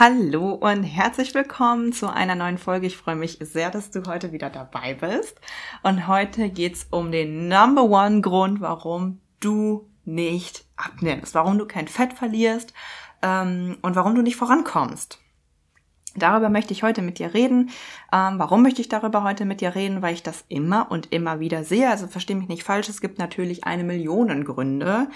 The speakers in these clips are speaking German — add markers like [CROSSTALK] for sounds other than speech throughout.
Hallo und herzlich willkommen zu einer neuen Folge. Ich freue mich sehr, dass du heute wieder dabei bist. Und heute geht's um den Number One Grund, warum du nicht abnimmst, warum du kein Fett verlierst ähm, und warum du nicht vorankommst. Darüber möchte ich heute mit dir reden. Ähm, warum möchte ich darüber heute mit dir reden? Weil ich das immer und immer wieder sehe. Also verstehe mich nicht falsch. Es gibt natürlich eine Million Gründe,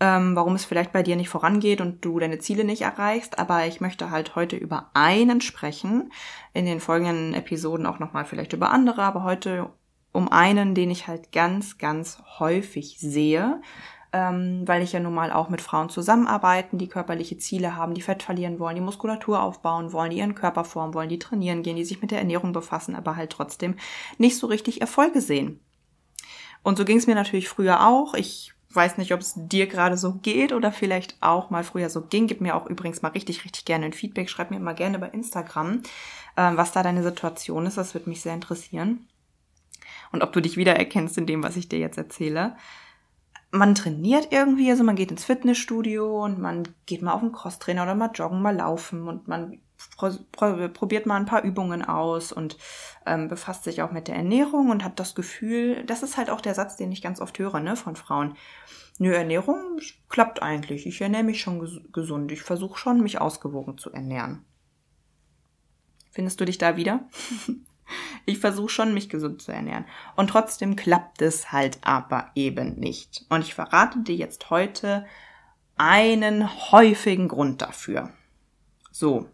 ähm, warum es vielleicht bei dir nicht vorangeht und du deine Ziele nicht erreichst. Aber ich möchte halt heute über einen sprechen. In den folgenden Episoden auch nochmal vielleicht über andere, aber heute um einen, den ich halt ganz, ganz häufig sehe. Ähm, weil ich ja nun mal auch mit Frauen zusammenarbeiten, die körperliche Ziele haben, die Fett verlieren wollen, die Muskulatur aufbauen wollen, die ihren Körper formen wollen, die trainieren gehen, die sich mit der Ernährung befassen, aber halt trotzdem nicht so richtig Erfolge sehen. Und so ging es mir natürlich früher auch. Ich weiß nicht, ob es dir gerade so geht oder vielleicht auch mal früher so ging. Gib mir auch übrigens mal richtig, richtig gerne ein Feedback. Schreib mir mal gerne bei Instagram, äh, was da deine Situation ist. Das würde mich sehr interessieren. Und ob du dich wiedererkennst in dem, was ich dir jetzt erzähle. Man trainiert irgendwie, also man geht ins Fitnessstudio und man geht mal auf einen Crosstrainer oder mal joggen, mal laufen und man probiert mal ein paar Übungen aus und ähm, befasst sich auch mit der Ernährung und hat das Gefühl, das ist halt auch der Satz, den ich ganz oft höre, ne, von Frauen. Nö, Ernährung klappt eigentlich. Ich ernähre mich schon ges gesund. Ich versuche schon, mich ausgewogen zu ernähren. Findest du dich da wieder? [LAUGHS] ich versuche schon, mich gesund zu ernähren. Und trotzdem klappt es halt aber eben nicht. Und ich verrate dir jetzt heute einen häufigen Grund dafür. So,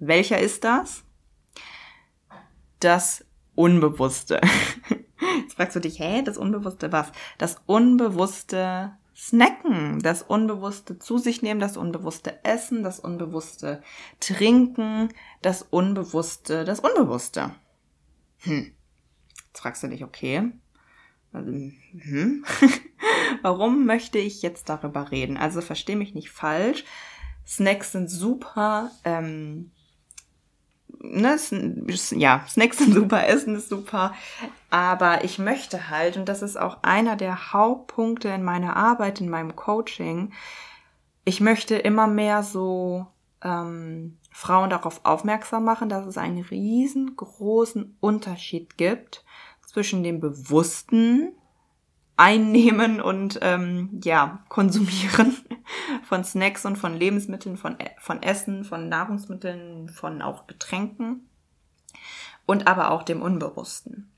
welcher ist das? Das Unbewusste. [LAUGHS] Jetzt fragst du dich, hä, das Unbewusste was? Das unbewusste Snacken, das unbewusste zu sich nehmen, das unbewusste Essen, das unbewusste Trinken, das unbewusste, das Unbewusste. Hm. Jetzt fragst du dich, okay, hm. [LAUGHS] warum möchte ich jetzt darüber reden? Also versteh mich nicht falsch. Snacks sind super ähm, ne, ja, Snacks sind super, Essen ist super, aber ich möchte halt, und das ist auch einer der Hauptpunkte in meiner Arbeit, in meinem Coaching, ich möchte immer mehr so ähm, Frauen darauf aufmerksam machen, dass es einen riesengroßen Unterschied gibt zwischen dem bewussten Einnehmen und ähm, ja, Konsumieren [LAUGHS] von Snacks und von Lebensmitteln, von, e, von Essen, von Nahrungsmitteln, von auch Getränken und aber auch dem Unbewussten.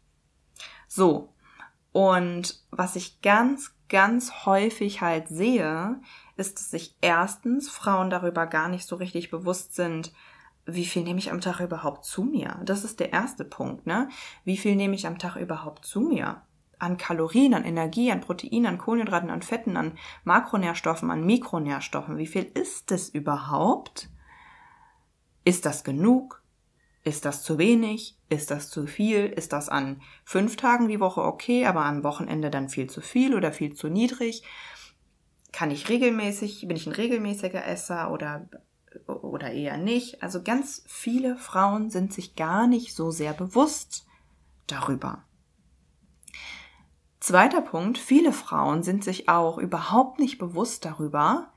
So, und was ich ganz, ganz häufig halt sehe, ist, dass sich erstens Frauen darüber gar nicht so richtig bewusst sind, wie viel nehme ich am Tag überhaupt zu mir? Das ist der erste Punkt, ne? Wie viel nehme ich am Tag überhaupt zu mir? An Kalorien, an Energie, an Proteinen, an Kohlenhydraten, an Fetten, an Makronährstoffen, an Mikronährstoffen. Wie viel ist es überhaupt? Ist das genug? Ist das zu wenig? Ist das zu viel? Ist das an fünf Tagen die Woche okay, aber am Wochenende dann viel zu viel oder viel zu niedrig? Kann ich regelmäßig, bin ich ein regelmäßiger Esser oder, oder eher nicht? Also ganz viele Frauen sind sich gar nicht so sehr bewusst darüber. Zweiter Punkt, viele Frauen sind sich auch überhaupt nicht bewusst darüber,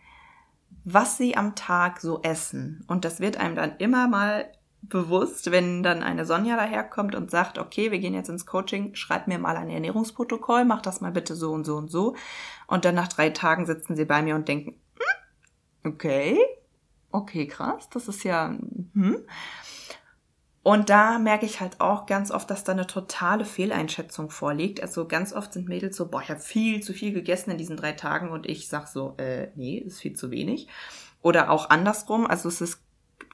was sie am Tag so essen. Und das wird einem dann immer mal bewusst, wenn dann eine Sonja daherkommt und sagt, okay, wir gehen jetzt ins Coaching, schreib mir mal ein Ernährungsprotokoll, mach das mal bitte so und so und so. Und dann nach drei Tagen sitzen sie bei mir und denken, hm, okay, okay, krass, das ist ja, hm. Und da merke ich halt auch ganz oft, dass da eine totale Fehleinschätzung vorliegt. Also ganz oft sind Mädels so, boah, ich habe viel zu viel gegessen in diesen drei Tagen und ich sag so, äh, nee, ist viel zu wenig. Oder auch andersrum. Also es ist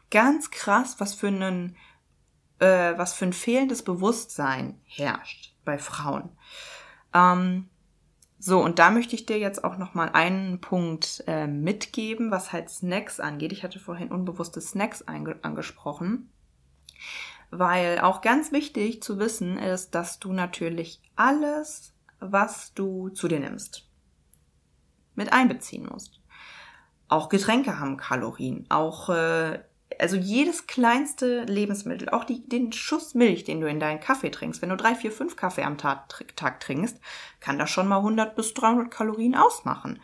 ganz krass, was für einen, äh, was für ein fehlendes Bewusstsein herrscht bei Frauen. Ähm, So, und da möchte ich dir jetzt auch nochmal einen Punkt äh, mitgeben, was halt Snacks angeht. Ich hatte vorhin unbewusste Snacks angesprochen. Weil auch ganz wichtig zu wissen ist, dass du natürlich alles, was du zu dir nimmst, mit einbeziehen musst. Auch Getränke haben Kalorien, auch äh, also jedes kleinste Lebensmittel, auch die, den Schuss Milch, den du in deinen Kaffee trinkst, wenn du drei, vier, fünf Kaffee am Tag, Tag trinkst, kann das schon mal 100 bis 300 Kalorien ausmachen.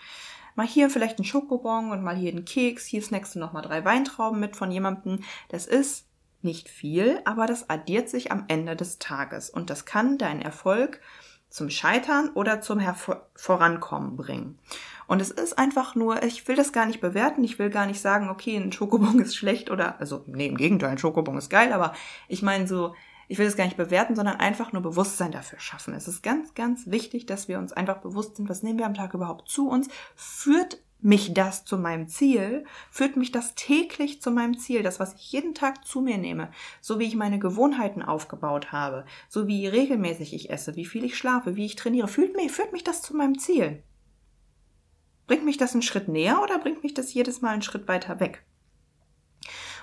Mal hier vielleicht ein Schokobon und mal hier einen Keks, hier snackst du noch mal drei Weintrauben mit von jemandem. Das ist nicht viel, aber das addiert sich am Ende des Tages und das kann deinen Erfolg zum Scheitern oder zum Hervor Vorankommen bringen. Und es ist einfach nur, ich will das gar nicht bewerten, ich will gar nicht sagen, okay, ein Schokobon [LAUGHS] ist schlecht oder, also, nee, im Gegenteil, ein Schokobon ist geil, aber ich meine so, ich will das gar nicht bewerten, sondern einfach nur Bewusstsein dafür schaffen. Es ist ganz, ganz wichtig, dass wir uns einfach bewusst sind, was nehmen wir am Tag überhaupt zu uns, führt mich das zu meinem Ziel, führt mich das täglich zu meinem Ziel, das, was ich jeden Tag zu mir nehme, so wie ich meine Gewohnheiten aufgebaut habe, so wie regelmäßig ich esse, wie viel ich schlafe, wie ich trainiere, führt mich, führt mich das zu meinem Ziel. Bringt mich das einen Schritt näher oder bringt mich das jedes Mal einen Schritt weiter weg?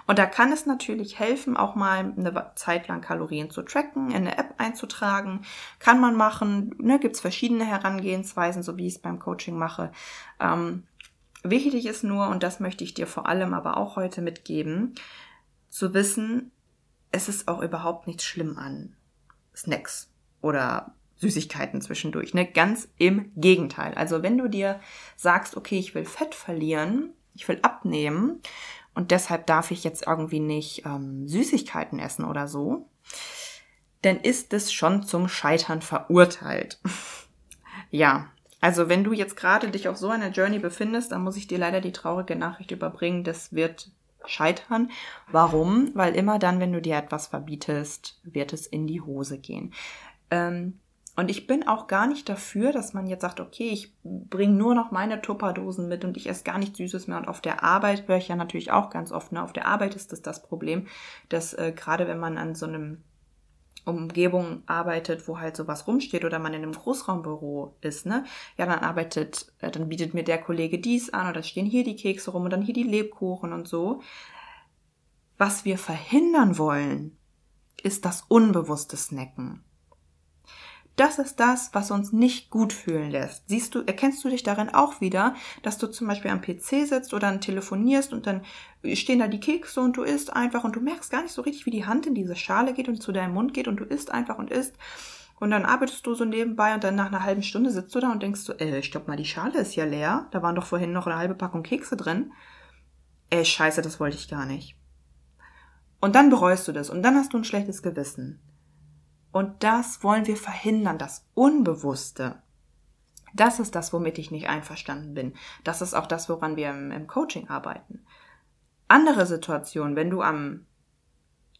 Und da kann es natürlich helfen, auch mal eine Zeit lang Kalorien zu tracken, in eine App einzutragen. Kann man machen, ne, gibt es verschiedene Herangehensweisen, so wie ich es beim Coaching mache. Ähm, wichtig ist nur, und das möchte ich dir vor allem aber auch heute mitgeben, zu wissen, es ist auch überhaupt nichts schlimm an Snacks oder Süßigkeiten zwischendurch. Ne? Ganz im Gegenteil. Also wenn du dir sagst, okay, ich will Fett verlieren, ich will abnehmen und deshalb darf ich jetzt irgendwie nicht ähm, Süßigkeiten essen oder so, dann ist es schon zum Scheitern verurteilt. [LAUGHS] ja, also wenn du jetzt gerade dich auf so einer Journey befindest, dann muss ich dir leider die traurige Nachricht überbringen, das wird scheitern. Warum? Weil immer dann, wenn du dir etwas verbietest, wird es in die Hose gehen. Ähm, und ich bin auch gar nicht dafür, dass man jetzt sagt, okay, ich bringe nur noch meine Tupperdosen mit und ich esse gar nichts Süßes mehr. Und auf der Arbeit höre ich ja natürlich auch ganz oft, ne? auf der Arbeit ist das das Problem, dass äh, gerade wenn man an so einem Umgebung arbeitet, wo halt sowas rumsteht oder man in einem Großraumbüro ist, ne? Ja, dann arbeitet, äh, dann bietet mir der Kollege dies an oder stehen hier die Kekse rum und dann hier die Lebkuchen und so. Was wir verhindern wollen, ist das unbewusste Snacken. Das ist das, was uns nicht gut fühlen lässt. Siehst du, erkennst du dich darin auch wieder, dass du zum Beispiel am PC sitzt oder telefonierst und dann stehen da die Kekse und du isst einfach und du merkst gar nicht so richtig, wie die Hand in diese Schale geht und zu deinem Mund geht und du isst einfach und isst. Und dann arbeitest du so nebenbei und dann nach einer halben Stunde sitzt du da und denkst so, äh, stopp mal, die Schale ist ja leer. Da waren doch vorhin noch eine halbe Packung Kekse drin. Ey, scheiße, das wollte ich gar nicht. Und dann bereust du das und dann hast du ein schlechtes Gewissen. Und das wollen wir verhindern, das Unbewusste. Das ist das, womit ich nicht einverstanden bin. Das ist auch das, woran wir im, im Coaching arbeiten. Andere Situationen, wenn du am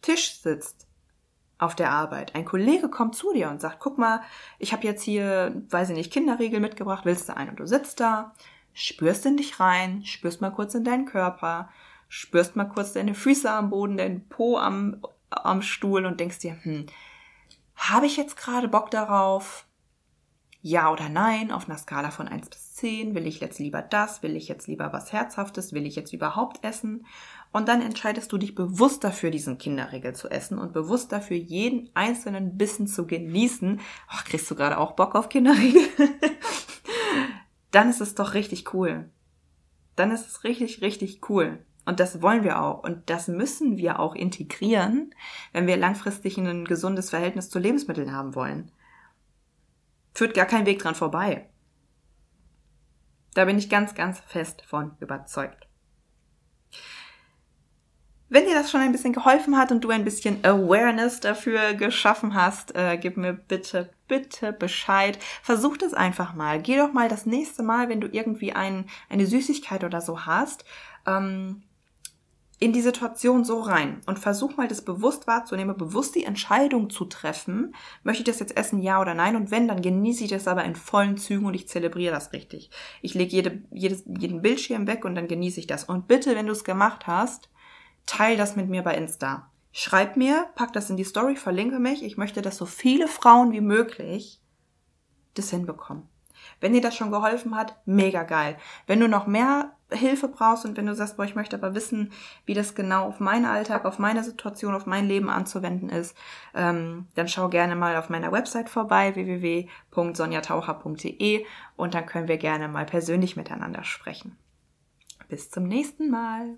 Tisch sitzt auf der Arbeit, ein Kollege kommt zu dir und sagt, guck mal, ich habe jetzt hier, weiß ich nicht, Kinderriegel mitgebracht, willst du einen? Und du sitzt da, spürst in dich rein, spürst mal kurz in deinen Körper, spürst mal kurz deine Füße am Boden, deinen Po am, am Stuhl und denkst dir, hm, habe ich jetzt gerade Bock darauf? Ja oder nein, auf einer Skala von 1 bis 10. Will ich jetzt lieber das? Will ich jetzt lieber was Herzhaftes? Will ich jetzt überhaupt essen? Und dann entscheidest du dich bewusst dafür, diesen Kinderriegel zu essen und bewusst dafür, jeden einzelnen Bissen zu genießen. Ach, kriegst du gerade auch Bock auf Kinderriegel? [LAUGHS] dann ist es doch richtig cool. Dann ist es richtig, richtig cool. Und das wollen wir auch. Und das müssen wir auch integrieren, wenn wir langfristig ein gesundes Verhältnis zu Lebensmitteln haben wollen. Führt gar kein Weg dran vorbei. Da bin ich ganz, ganz fest von überzeugt. Wenn dir das schon ein bisschen geholfen hat und du ein bisschen Awareness dafür geschaffen hast, äh, gib mir bitte, bitte Bescheid. Versuch das einfach mal. Geh doch mal das nächste Mal, wenn du irgendwie ein, eine Süßigkeit oder so hast, ähm, in die Situation so rein und versuch mal das bewusst wahrzunehmen, bewusst die Entscheidung zu treffen, möchte ich das jetzt essen, ja oder nein? Und wenn, dann genieße ich das aber in vollen Zügen und ich zelebriere das richtig. Ich lege jede, jedes, jeden Bildschirm weg und dann genieße ich das. Und bitte, wenn du es gemacht hast, teil das mit mir bei Insta. Schreib mir, pack das in die Story, verlinke mich. Ich möchte, dass so viele Frauen wie möglich das hinbekommen. Wenn dir das schon geholfen hat, mega geil. Wenn du noch mehr Hilfe brauchst und wenn du sagst, boah, ich möchte aber wissen, wie das genau auf meinen Alltag, auf meine Situation, auf mein Leben anzuwenden ist, ähm, dann schau gerne mal auf meiner Website vorbei, www.sonjataucher.de und dann können wir gerne mal persönlich miteinander sprechen. Bis zum nächsten Mal.